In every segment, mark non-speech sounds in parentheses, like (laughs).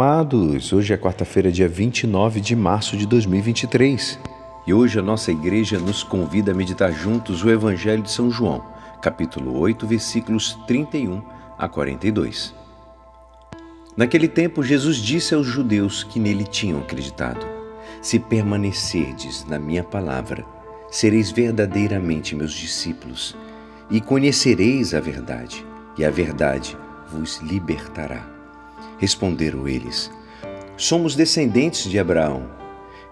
amados! Hoje é quarta-feira, dia 29 de março de 2023 e hoje a nossa igreja nos convida a meditar juntos o Evangelho de São João, capítulo 8, versículos 31 a 42. Naquele tempo, Jesus disse aos judeus que nele tinham acreditado: Se permanecerdes na minha palavra, sereis verdadeiramente meus discípulos e conhecereis a verdade, e a verdade vos libertará. Responderam eles: Somos descendentes de Abraão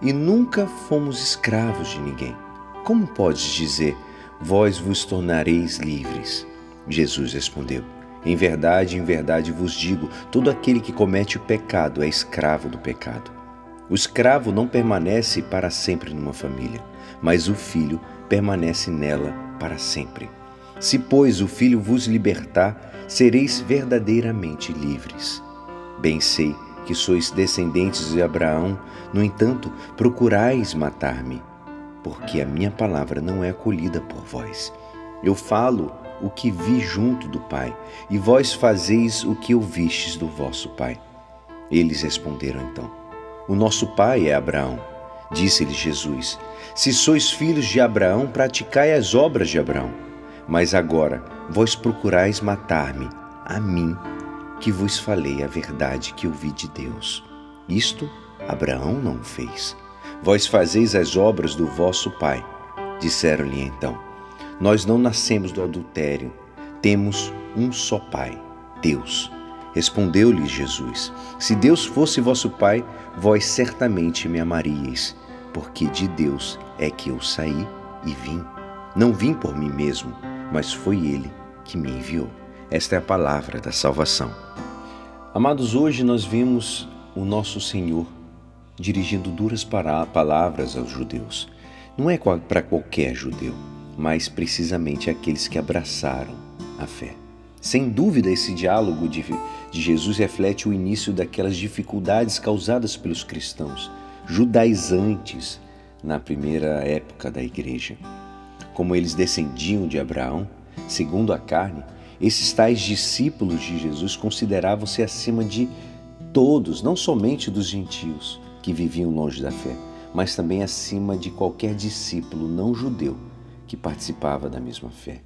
e nunca fomos escravos de ninguém. Como podes dizer, vós vos tornareis livres? Jesus respondeu: Em verdade, em verdade vos digo: todo aquele que comete o pecado é escravo do pecado. O escravo não permanece para sempre numa família, mas o filho permanece nela para sempre. Se, pois, o filho vos libertar, sereis verdadeiramente livres. Bem sei que sois descendentes de Abraão, no entanto, procurais matar-me, porque a minha palavra não é acolhida por vós. Eu falo o que vi junto do Pai, e vós fazeis o que ouvistes do vosso Pai. Eles responderam então: O nosso pai é Abraão. Disse-lhe Jesus: Se sois filhos de Abraão, praticai as obras de Abraão. Mas agora vós procurais matar-me, a mim, que vos falei a verdade que ouvi de Deus. Isto Abraão não fez. Vós fazeis as obras do vosso pai. Disseram-lhe então: Nós não nascemos do adultério, temos um só pai, Deus. Respondeu-lhe Jesus: Se Deus fosse vosso pai, vós certamente me amaríeis, porque de Deus é que eu saí e vim. Não vim por mim mesmo, mas foi ele que me enviou. Esta é a palavra da salvação. Amados, hoje nós vimos o nosso Senhor dirigindo duras palavras aos judeus. Não é para qualquer judeu, mas precisamente aqueles que abraçaram a fé. Sem dúvida, esse diálogo de, de Jesus reflete o início daquelas dificuldades causadas pelos cristãos, judaizantes, na primeira época da igreja. Como eles descendiam de Abraão, segundo a carne, esses tais discípulos de Jesus consideravam-se acima de todos, não somente dos gentios que viviam longe da fé, mas também acima de qualquer discípulo não judeu que participava da mesma fé.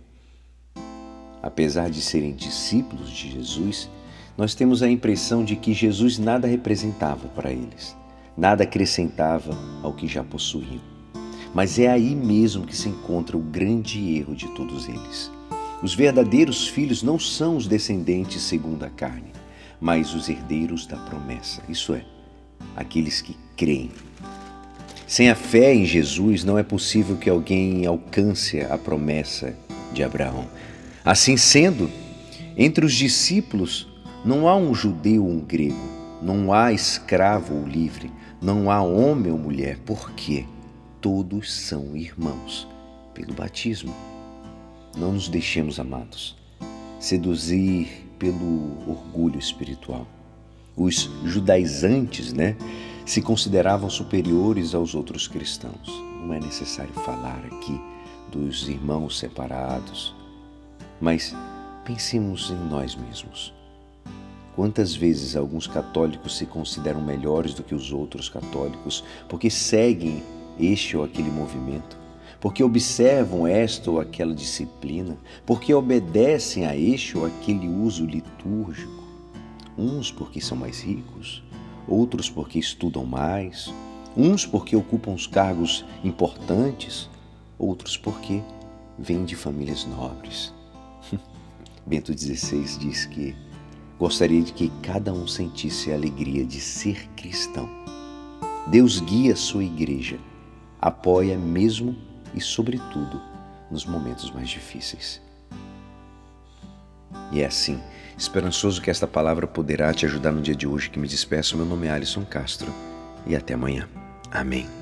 Apesar de serem discípulos de Jesus, nós temos a impressão de que Jesus nada representava para eles, nada acrescentava ao que já possuíam. Mas é aí mesmo que se encontra o grande erro de todos eles. Os verdadeiros filhos não são os descendentes segundo a carne, mas os herdeiros da promessa, isso é, aqueles que creem. Sem a fé em Jesus, não é possível que alguém alcance a promessa de Abraão. Assim sendo, entre os discípulos não há um judeu ou um grego, não há escravo ou livre, não há homem ou mulher, porque todos são irmãos pelo batismo. Não nos deixemos, amados, seduzir pelo orgulho espiritual. Os judaizantes, né, se consideravam superiores aos outros cristãos. Não é necessário falar aqui dos irmãos separados, mas pensemos em nós mesmos. Quantas vezes alguns católicos se consideram melhores do que os outros católicos porque seguem este ou aquele movimento? Porque observam esta ou aquela disciplina, porque obedecem a este ou aquele uso litúrgico. Uns porque são mais ricos, outros porque estudam mais, uns porque ocupam os cargos importantes, outros porque vêm de famílias nobres. (laughs) Bento XVI diz que gostaria de que cada um sentisse a alegria de ser cristão. Deus guia a sua igreja, apoia mesmo e, sobretudo, nos momentos mais difíceis. E é assim, esperançoso que esta palavra poderá te ajudar no dia de hoje que me despeço. Meu nome é Alisson Castro e até amanhã. Amém.